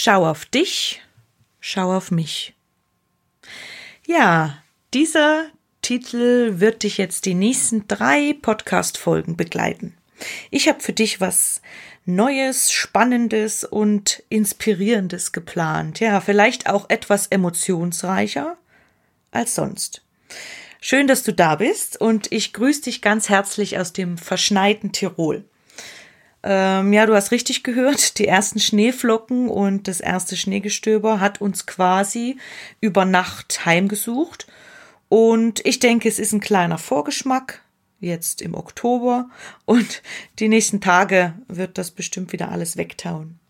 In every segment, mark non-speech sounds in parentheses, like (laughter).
Schau auf dich, schau auf mich. Ja, dieser Titel wird dich jetzt die nächsten drei Podcast-Folgen begleiten. Ich habe für dich was Neues, Spannendes und Inspirierendes geplant. Ja, vielleicht auch etwas emotionsreicher als sonst. Schön, dass du da bist und ich grüße dich ganz herzlich aus dem verschneiten Tirol. Ähm, ja, du hast richtig gehört. Die ersten Schneeflocken und das erste Schneegestöber hat uns quasi über Nacht heimgesucht. Und ich denke, es ist ein kleiner Vorgeschmack jetzt im Oktober und die nächsten Tage wird das bestimmt wieder alles wegtauen.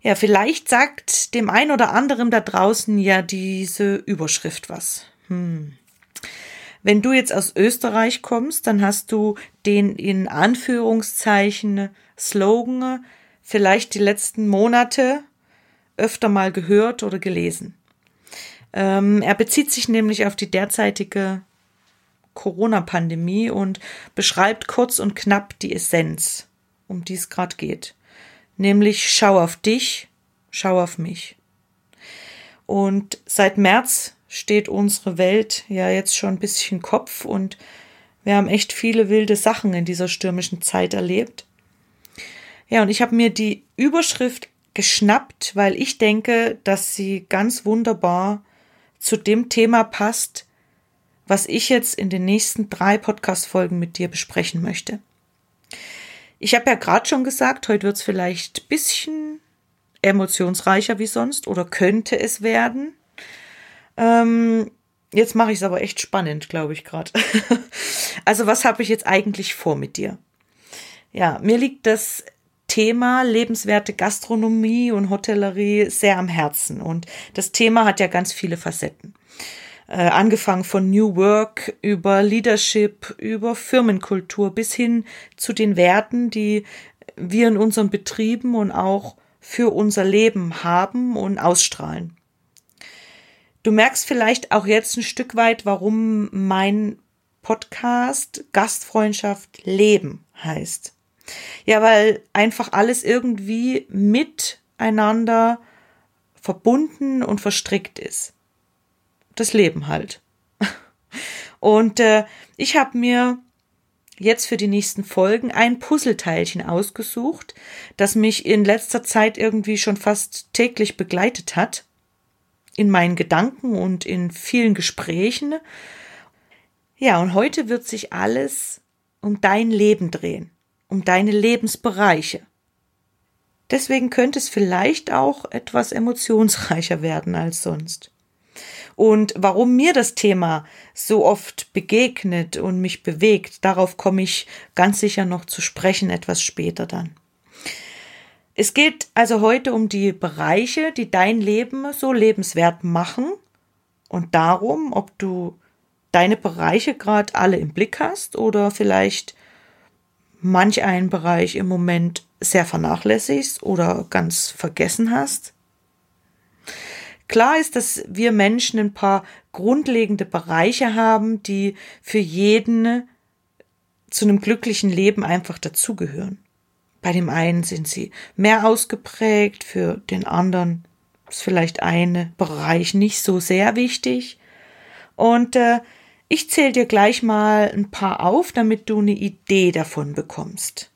Ja, vielleicht sagt dem ein oder anderen da draußen ja diese Überschrift was. Hm. Wenn du jetzt aus Österreich kommst, dann hast du den in Anführungszeichen Slogan vielleicht die letzten Monate öfter mal gehört oder gelesen. Ähm, er bezieht sich nämlich auf die derzeitige Corona-Pandemie und beschreibt kurz und knapp die Essenz, um die es gerade geht. Nämlich schau auf dich, schau auf mich. Und seit März steht unsere Welt ja jetzt schon ein bisschen Kopf und wir haben echt viele wilde Sachen in dieser stürmischen Zeit erlebt. Ja, und ich habe mir die Überschrift geschnappt, weil ich denke, dass sie ganz wunderbar zu dem Thema passt, was ich jetzt in den nächsten drei Podcast-Folgen mit dir besprechen möchte. Ich habe ja gerade schon gesagt, heute wird es vielleicht ein bisschen emotionsreicher wie sonst oder könnte es werden. Ähm, jetzt mache ich es aber echt spannend, glaube ich gerade. (laughs) also was habe ich jetzt eigentlich vor mit dir? Ja, mir liegt das Thema lebenswerte Gastronomie und Hotellerie sehr am Herzen und das Thema hat ja ganz viele Facetten. Äh, angefangen von New Work über Leadership, über Firmenkultur bis hin zu den Werten, die wir in unseren Betrieben und auch für unser Leben haben und ausstrahlen. Du merkst vielleicht auch jetzt ein Stück weit, warum mein Podcast Gastfreundschaft Leben heißt. Ja, weil einfach alles irgendwie miteinander verbunden und verstrickt ist. Das Leben halt. (laughs) Und äh, ich habe mir jetzt für die nächsten Folgen ein Puzzleteilchen ausgesucht, das mich in letzter Zeit irgendwie schon fast täglich begleitet hat in meinen Gedanken und in vielen Gesprächen. Ja, und heute wird sich alles um dein Leben drehen, um deine Lebensbereiche. Deswegen könnte es vielleicht auch etwas emotionsreicher werden als sonst. Und warum mir das Thema so oft begegnet und mich bewegt, darauf komme ich ganz sicher noch zu sprechen etwas später dann. Es geht also heute um die Bereiche, die dein Leben so lebenswert machen und darum, ob du deine Bereiche gerade alle im Blick hast oder vielleicht manch einen Bereich im Moment sehr vernachlässigst oder ganz vergessen hast. Klar ist, dass wir Menschen ein paar grundlegende Bereiche haben, die für jeden zu einem glücklichen Leben einfach dazugehören. Bei dem einen sind sie mehr ausgeprägt, für den anderen ist vielleicht ein Bereich nicht so sehr wichtig. Und äh, ich zähle dir gleich mal ein paar auf, damit du eine Idee davon bekommst.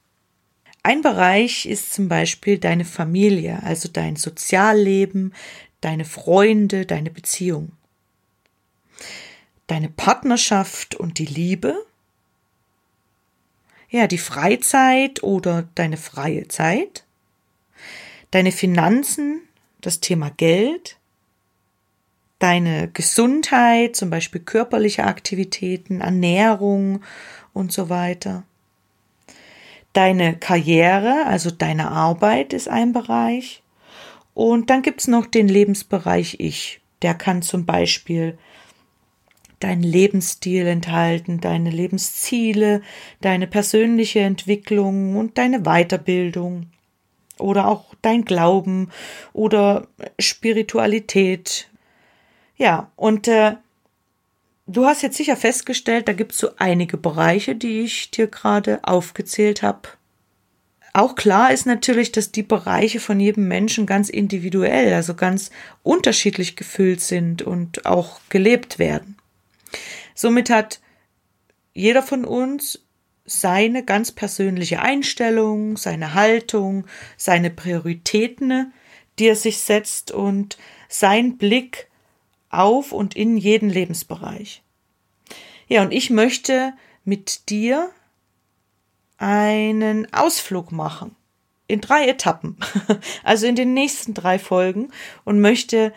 Ein Bereich ist zum Beispiel deine Familie, also dein Sozialleben, deine Freunde, deine Beziehung. Deine Partnerschaft und die Liebe ja, die Freizeit oder deine freie Zeit, deine Finanzen, das Thema Geld, deine Gesundheit, zum Beispiel körperliche Aktivitäten, Ernährung und so weiter. Deine Karriere, also deine Arbeit ist ein Bereich. Und dann gibt's noch den Lebensbereich Ich. Der kann zum Beispiel deinen Lebensstil enthalten, deine Lebensziele, deine persönliche Entwicklung und deine Weiterbildung oder auch dein Glauben oder Spiritualität. Ja, und äh, du hast jetzt sicher festgestellt, da gibt es so einige Bereiche, die ich dir gerade aufgezählt habe. Auch klar ist natürlich, dass die Bereiche von jedem Menschen ganz individuell, also ganz unterschiedlich gefüllt sind und auch gelebt werden. Somit hat jeder von uns seine ganz persönliche Einstellung, seine Haltung, seine Prioritäten, die er sich setzt und sein Blick auf und in jeden Lebensbereich. Ja, und ich möchte mit dir einen Ausflug machen. In drei Etappen. (laughs) Also in den nächsten drei Folgen und möchte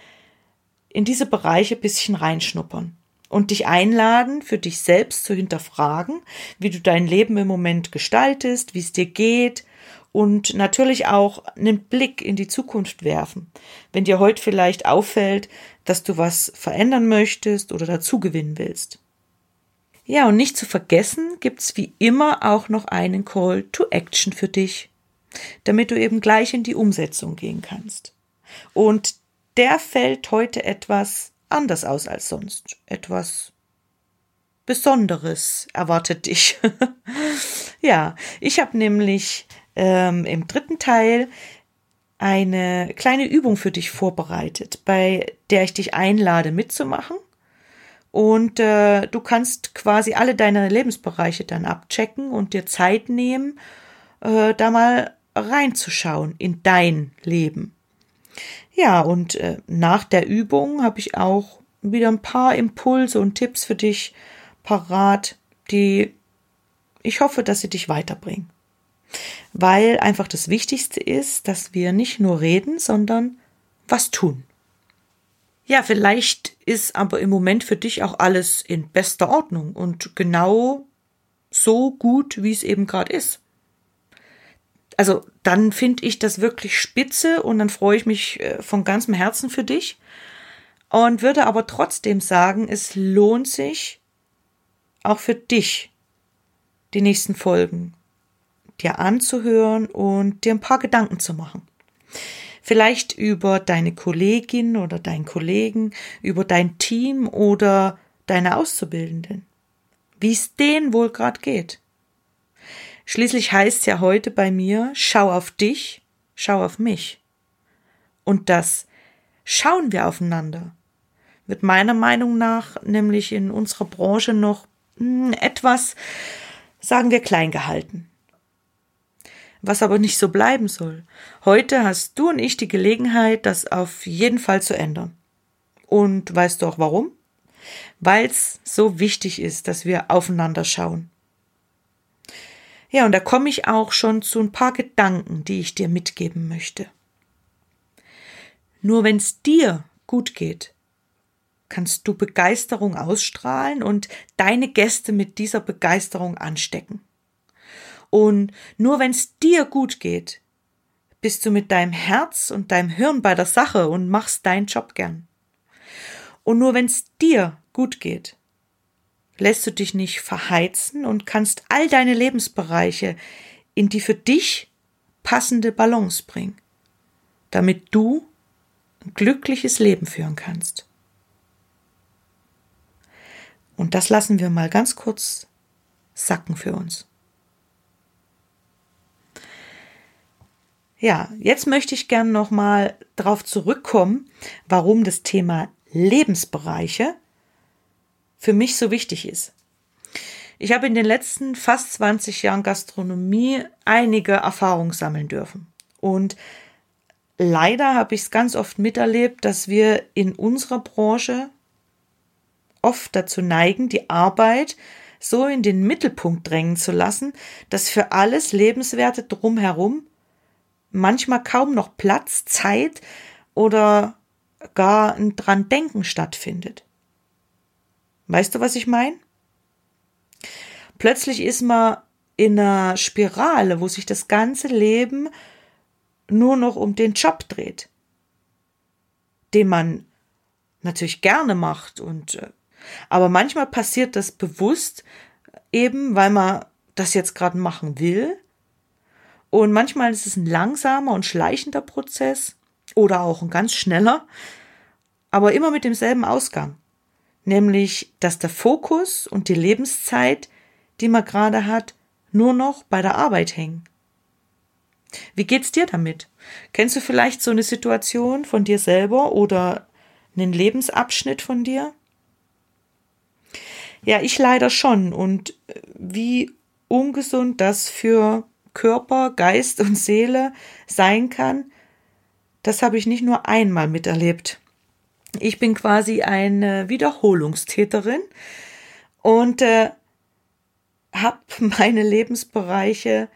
in diese Bereiche bisschen reinschnuppern und dich einladen, für dich selbst zu hinterfragen, wie du dein Leben im Moment gestaltest, wie es dir geht und natürlich auch einen Blick in die Zukunft werfen. Wenn dir heute vielleicht auffällt, dass du was verändern möchtest oder dazugewinnen willst. Ja, und nicht zu vergessen, gibt's wie immer auch noch einen Call to Action für dich, damit du eben gleich in die Umsetzung gehen kannst. Und der fällt heute etwas anders aus als sonst. Etwas Besonderes erwartet dich. (laughs) ja, ich habe nämlich ähm, im dritten Teil eine kleine Übung für dich vorbereitet, bei der ich dich einlade mitzumachen. Und äh, du kannst quasi alle deine Lebensbereiche dann abchecken und dir Zeit nehmen, äh, da mal reinzuschauen in dein Leben. Ja, und äh, nach der Übung habe ich auch wieder ein paar Impulse und Tipps für dich parat, die ich hoffe, dass sie dich weiterbringen. Weil einfach das Wichtigste ist, dass wir nicht nur reden, sondern was tun. Ja, vielleicht ist aber im Moment für dich auch alles in bester Ordnung und genau so gut, wie es eben gerade ist also dann finde ich das wirklich spitze und dann freue ich mich äh, von ganzem Herzen für dich und würde aber trotzdem sagen, es lohnt sich auch für dich die nächsten Folgen dir anzuhören und dir ein paar Gedanken zu machen. Vielleicht über deine Kollegin oder deinen Kollegen, über dein Team oder deine Auszubildenden. Wie es denen wohl gerade geht. Schließlich heißt es ja heute bei mir, schau auf dich, schau auf mich. Und das schauen wir aufeinander wird meiner Meinung nach nämlich in unserer Branche noch hm, etwas, sagen wir, klein gehalten. Was aber nicht so bleiben soll. Heute hast du und ich die Gelegenheit, das auf jeden Fall zu ändern. Und weißt du auch warum? Weil es so wichtig ist, dass wir aufeinander schauen. Ja, und da komme ich auch schon zu ein paar Gedanken, die ich dir mitgeben möchte. Nur wenn es dir gut geht, kannst du Begeisterung ausstrahlen und deine Gäste mit dieser Begeisterung anstecken. Und nur wenn es dir gut geht, bist du mit deinem Herz und deinem Hirn bei der Sache und machst deinen Job gern. Und nur wenn es dir gut geht, lässt du dich nicht verheizen und kannst all deine Lebensbereiche in die für dich passende Balance bringen, damit du ein glückliches Leben führen kannst. Und das lassen wir mal ganz kurz sacken für uns. Ja, jetzt möchte ich gern noch mal darauf zurückkommen, warum das Thema Lebensbereiche für mich so wichtig ist. Ich habe in den letzten fast 20 Jahren Gastronomie einige Erfahrungen sammeln dürfen. Und leider habe ich es ganz oft miterlebt, dass wir in unserer Branche oft dazu neigen, die Arbeit so in den Mittelpunkt drängen zu lassen, dass für alles Lebenswerte drumherum manchmal kaum noch Platz, Zeit oder gar ein dran denken stattfindet. Weißt du, was ich meine? Plötzlich ist man in einer Spirale, wo sich das ganze Leben nur noch um den Job dreht, den man natürlich gerne macht und äh, aber manchmal passiert das bewusst eben, weil man das jetzt gerade machen will. Und manchmal ist es ein langsamer und schleichender Prozess oder auch ein ganz schneller, aber immer mit demselben Ausgang. Nämlich, dass der Fokus und die Lebenszeit, die man gerade hat, nur noch bei der Arbeit hängen. Wie geht's dir damit? Kennst du vielleicht so eine Situation von dir selber oder einen Lebensabschnitt von dir? Ja, ich leider schon. Und äh, wie ungesund das für Körper, Geist und Seele sein kann, das habe ich nicht nur einmal miterlebt. Ich bin quasi eine Wiederholungstäterin und äh, habe meine Lebensbereiche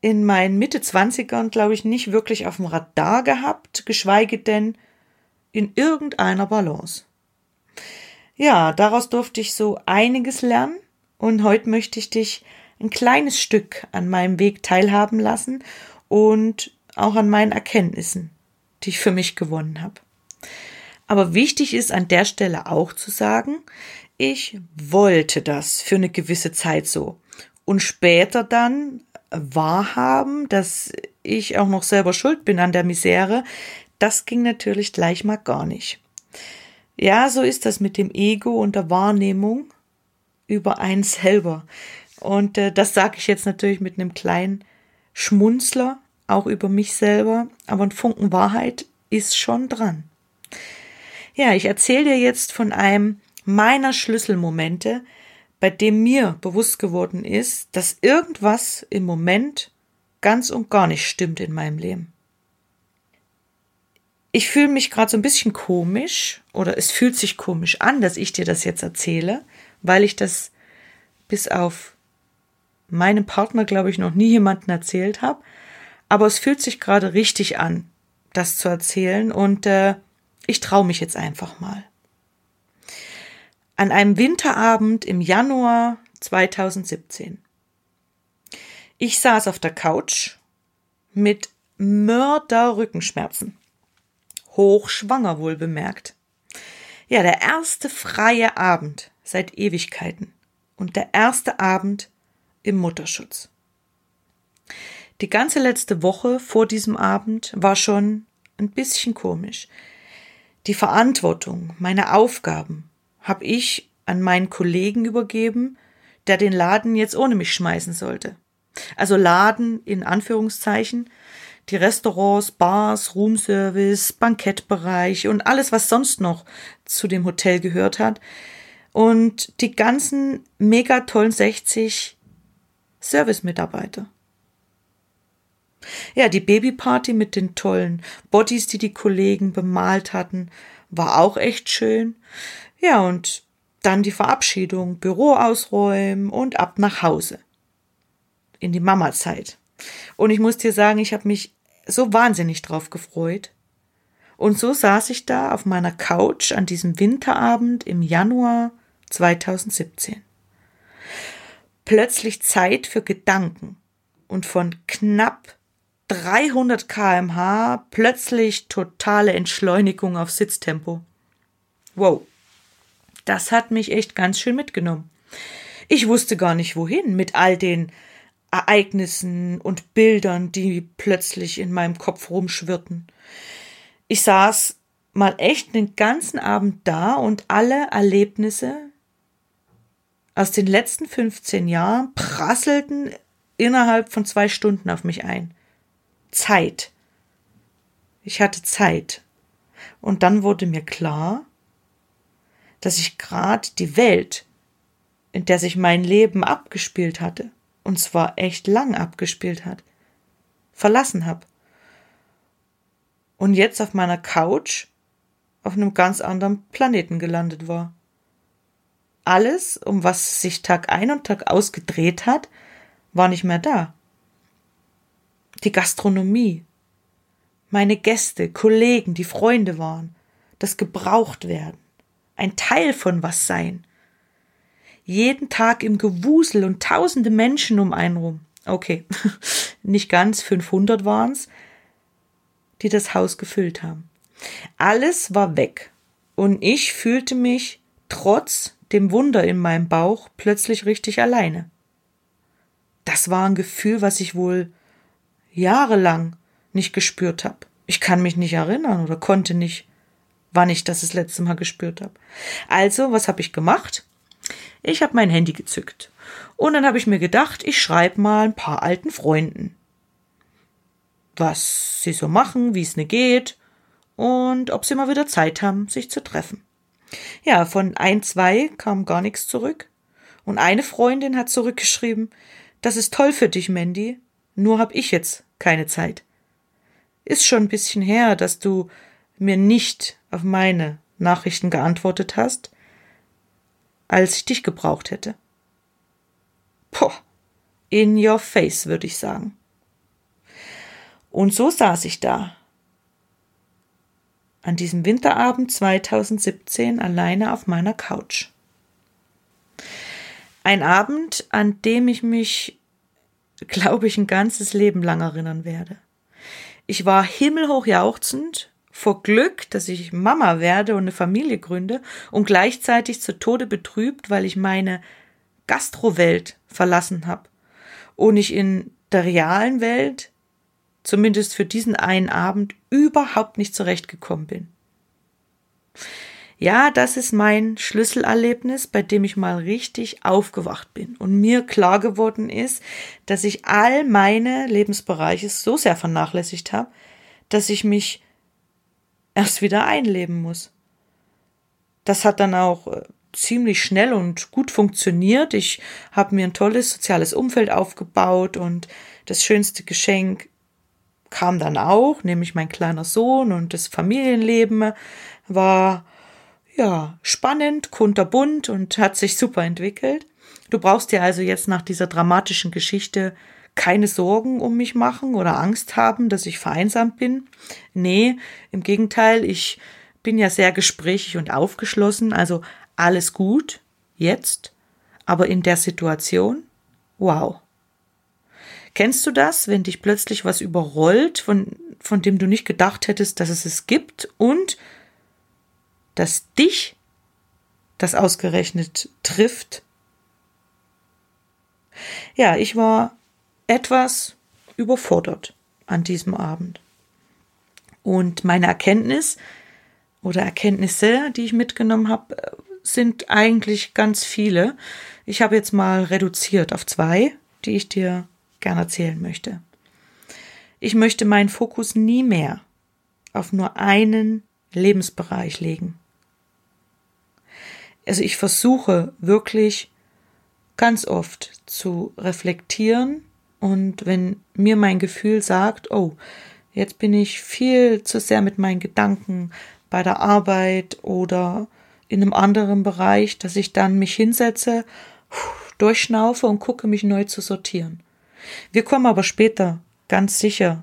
in meinen Mitte 20ern, glaube ich, nicht wirklich auf dem Radar gehabt, geschweige denn in irgendeiner Balance. Ja, daraus durfte ich so einiges lernen und heute möchte ich dich ein kleines Stück an meinem Weg teilhaben lassen und auch an meinen Erkenntnissen, die ich für mich gewonnen habe. Aber wichtig ist an der Stelle auch zu sagen, ich wollte das für eine gewisse Zeit so und später dann wahrhaben, dass ich auch noch selber schuld bin an der Misere, das ging natürlich gleich mal gar nicht. Ja, so ist das mit dem Ego und der Wahrnehmung über einen selber. Und äh, das sage ich jetzt natürlich mit einem kleinen Schmunzler, auch über mich selber, aber ein Funken Wahrheit ist schon dran. Ja, ich erzähle dir jetzt von einem meiner Schlüsselmomente, bei dem mir bewusst geworden ist, dass irgendwas im Moment ganz und gar nicht stimmt in meinem Leben ich fühle mich gerade so ein bisschen komisch oder es fühlt sich komisch an, dass ich dir das jetzt erzähle, weil ich das bis auf meinem Partner, glaube ich, noch nie jemanden erzählt habe. Aber es fühlt sich gerade richtig an, das zu erzählen und äh, ich traue mich jetzt einfach mal. An einem Winterabend im Januar 2017. Ich saß auf der Couch mit Mörder-Rückenschmerzen hochschwanger wohl bemerkt. Ja, der erste freie Abend seit Ewigkeiten und der erste Abend im Mutterschutz. Die ganze letzte Woche vor diesem Abend war schon ein bisschen komisch. Die Verantwortung, meine Aufgaben habe ich an meinen Kollegen übergeben, der den Laden jetzt ohne mich schmeißen sollte. Also Laden in Anführungszeichen, die Restaurants, Bars, Roomservice, Bankettbereich und alles, was sonst noch zu dem Hotel gehört hat. Und die ganzen mega tollen 60 Service-Mitarbeiter. Ja, die Babyparty mit den tollen Bodies, die die Kollegen bemalt hatten, war auch echt schön. Ja, und dann die Verabschiedung, Büro ausräumen und ab nach Hause. In die Mama-Zeit. Und ich muss dir sagen, ich habe mich so wahnsinnig drauf gefreut. Und so saß ich da auf meiner Couch an diesem Winterabend im Januar 2017. Plötzlich Zeit für Gedanken und von knapp 300 kmh plötzlich totale Entschleunigung auf Sitztempo. Wow, das hat mich echt ganz schön mitgenommen. Ich wusste gar nicht wohin mit all den Ereignissen und Bildern, die plötzlich in meinem Kopf rumschwirrten. Ich saß mal echt den ganzen Abend da und alle Erlebnisse aus den letzten 15 Jahren prasselten innerhalb von zwei Stunden auf mich ein. Zeit. Ich hatte Zeit. Und dann wurde mir klar, dass ich gerade die Welt, in der sich mein Leben abgespielt hatte, und zwar echt lang abgespielt hat, verlassen habe. Und jetzt auf meiner Couch auf einem ganz anderen Planeten gelandet war. Alles, um was sich Tag ein und Tag aus gedreht hat, war nicht mehr da. Die Gastronomie, meine Gäste, Kollegen, die Freunde waren, das gebraucht werden, ein Teil von was sein. Jeden Tag im Gewusel und tausende Menschen um einen rum. Okay, (laughs) nicht ganz 500 waren's, die das Haus gefüllt haben. Alles war weg und ich fühlte mich trotz dem Wunder in meinem Bauch plötzlich richtig alleine. Das war ein Gefühl, was ich wohl jahrelang nicht gespürt habe. Ich kann mich nicht erinnern oder konnte nicht, wann ich das das letzte Mal gespürt habe. Also, was habe ich gemacht? Ich habe mein Handy gezückt. Und dann habe ich mir gedacht, ich schreibe mal ein paar alten Freunden. Was sie so machen, wie es ne geht und ob sie mal wieder Zeit haben, sich zu treffen. Ja, von ein, zwei kam gar nichts zurück. Und eine Freundin hat zurückgeschrieben, das ist toll für dich, Mandy, nur hab ich jetzt keine Zeit. Ist schon ein bisschen her, dass du mir nicht auf meine Nachrichten geantwortet hast, als ich dich gebraucht hätte. Poh, in your face, würde ich sagen. Und so saß ich da, an diesem Winterabend 2017 alleine auf meiner Couch. Ein Abend, an dem ich mich, glaube ich, ein ganzes Leben lang erinnern werde. Ich war himmelhoch jauchzend vor Glück, dass ich Mama werde und eine Familie gründe und gleichzeitig zu Tode betrübt, weil ich meine Gastrowelt verlassen habe und ich in der realen Welt zumindest für diesen einen Abend, überhaupt nicht zurechtgekommen bin. Ja, das ist mein Schlüsselerlebnis, bei dem ich mal richtig aufgewacht bin und mir klar geworden ist, dass ich all meine Lebensbereiche so sehr vernachlässigt habe, dass ich mich erst wieder einleben muss. Das hat dann auch äh, ziemlich schnell und gut funktioniert. Ich habe mir ein tolles soziales Umfeld aufgebaut und das schönste Geschenk kam dann auch, nämlich mein kleiner Sohn und das Familienleben war ja spannend, kunterbunt und hat sich super entwickelt. Du brauchst dir also jetzt nach dieser dramatischen Geschichte keine Sorgen um mich machen oder Angst haben, dass ich vereinsamt bin. Nee, im Gegenteil, ich bin ja sehr gesprächig und aufgeschlossen, also alles gut, jetzt, aber in der Situation, wow. Kennst du das, wenn dich plötzlich was überrollt, von, von dem du nicht gedacht hättest, dass es es gibt und dass dich das ausgerechnet trifft? Ja, ich war etwas überfordert an diesem Abend. Und meine Erkenntnis oder Erkenntnisse, die ich mitgenommen habe, sind eigentlich ganz viele. Ich habe jetzt mal reduziert auf zwei, die ich dir gern erzählen möchte. Ich möchte meinen Fokus nie mehr auf nur einen Lebensbereich legen. Also ich versuche wirklich ganz oft zu reflektieren und wenn mir mein Gefühl sagt, oh, jetzt bin ich viel zu sehr mit meinen Gedanken bei der Arbeit oder in einem anderen Bereich, dass ich dann mich hinsetze, durchschnaufe und gucke, mich neu zu sortieren. Wir kommen aber später ganz sicher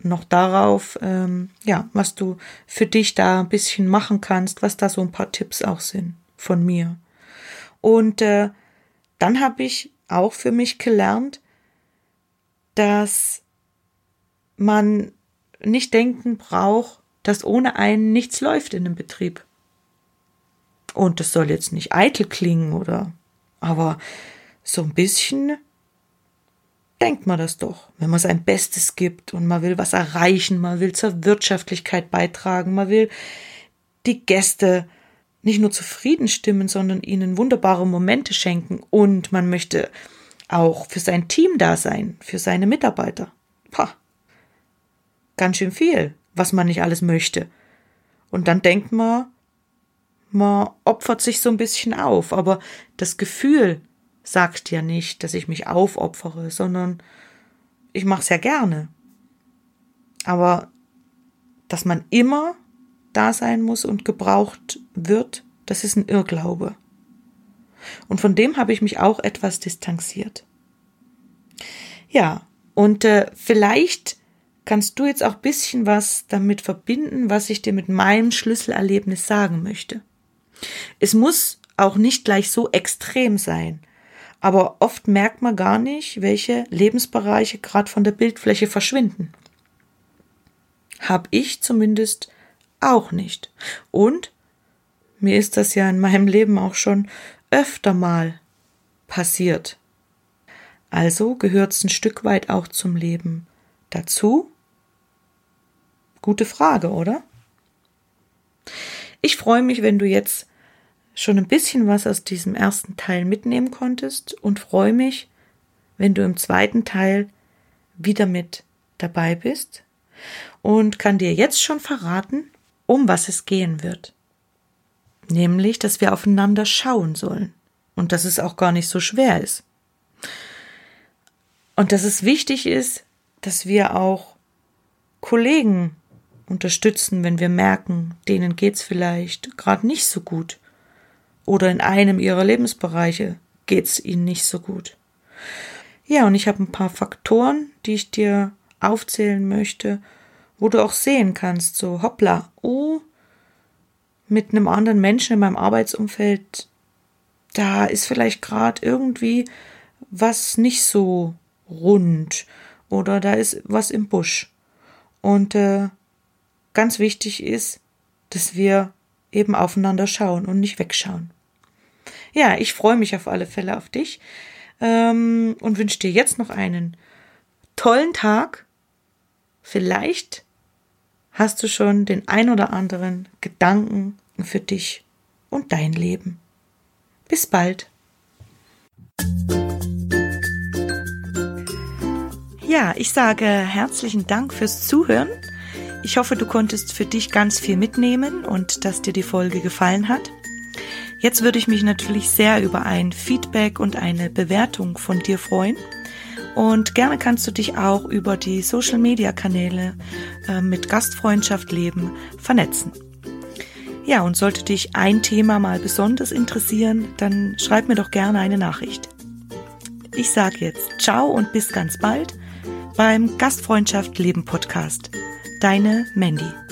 noch darauf, ähm, ja, was du für dich da ein bisschen machen kannst, was da so ein paar Tipps auch sind von mir. Und äh, dann habe ich auch für mich gelernt, dass man nicht denken braucht, dass ohne einen nichts läuft in einem Betrieb. Und das soll jetzt nicht eitel klingen oder, aber so ein bisschen denkt man das doch, wenn man sein Bestes gibt und man will was erreichen, man will zur Wirtschaftlichkeit beitragen, man will die Gäste nicht nur zufrieden stimmen, sondern ihnen wunderbare Momente schenken und man möchte auch für sein Team da sein, für seine Mitarbeiter. Pah. Ganz schön viel, was man nicht alles möchte. Und dann denkt man, man opfert sich so ein bisschen auf, aber das Gefühl, sagt ja nicht, dass ich mich aufopfere, sondern ich mache es ja gerne. Aber dass man immer da sein muss und gebraucht wird, das ist ein Irrglaube. Und von dem habe ich mich auch etwas distanziert. Ja, und äh, vielleicht kannst du jetzt auch bisschen was damit verbinden, was ich dir mit meinem Schlüsselerlebnis sagen möchte. Es muss auch nicht gleich so extrem sein, aber oft merkt man gar nicht, welche Lebensbereiche gerade von der Bildfläche verschwinden. Hab ich zumindest auch nicht. Und mir ist das ja in meinem Leben auch schon öfter mal passiert. Also gehört es ein Stück weit auch zum Leben dazu. Gute Frage, oder? Ich freue mich, wenn du jetzt schon ein bisschen was aus diesem ersten Teil mitnehmen konntest und freue mich, wenn du im zweiten Teil wieder mit dabei bist und kann dir jetzt schon verraten, um was es gehen wird. Nämlich, dass wir aufeinander schauen sollen und dass es auch gar nicht so schwer ist. Und dass es wichtig ist, dass wir auch Kollegen unterstützen, wenn wir merken, denen geht's vielleicht gerade nicht so gut oder in einem ihrer Lebensbereiche geht's ihnen nicht so gut. Ja, und ich habe ein paar Faktoren, die ich dir aufzählen möchte, wo du auch sehen kannst, so hoppla, oh, mit einem anderen Menschen in meinem Arbeitsumfeld, da ist vielleicht gerade irgendwie was nicht so rund oder da ist was im Busch. Und äh, ganz wichtig ist, dass wir eben aufeinander schauen und nicht wegschauen. Ja, ich freue mich auf alle Fälle auf dich ähm, und wünsche dir jetzt noch einen tollen Tag. Vielleicht hast du schon den ein oder anderen Gedanken für dich und dein Leben. Bis bald. Ja, ich sage herzlichen Dank fürs Zuhören. Ich hoffe, du konntest für dich ganz viel mitnehmen und dass dir die Folge gefallen hat. Jetzt würde ich mich natürlich sehr über ein Feedback und eine Bewertung von dir freuen. Und gerne kannst du dich auch über die Social Media Kanäle äh, mit Gastfreundschaft leben vernetzen. Ja, und sollte dich ein Thema mal besonders interessieren, dann schreib mir doch gerne eine Nachricht. Ich sage jetzt ciao und bis ganz bald beim Gastfreundschaft Leben Podcast. Deine Mandy.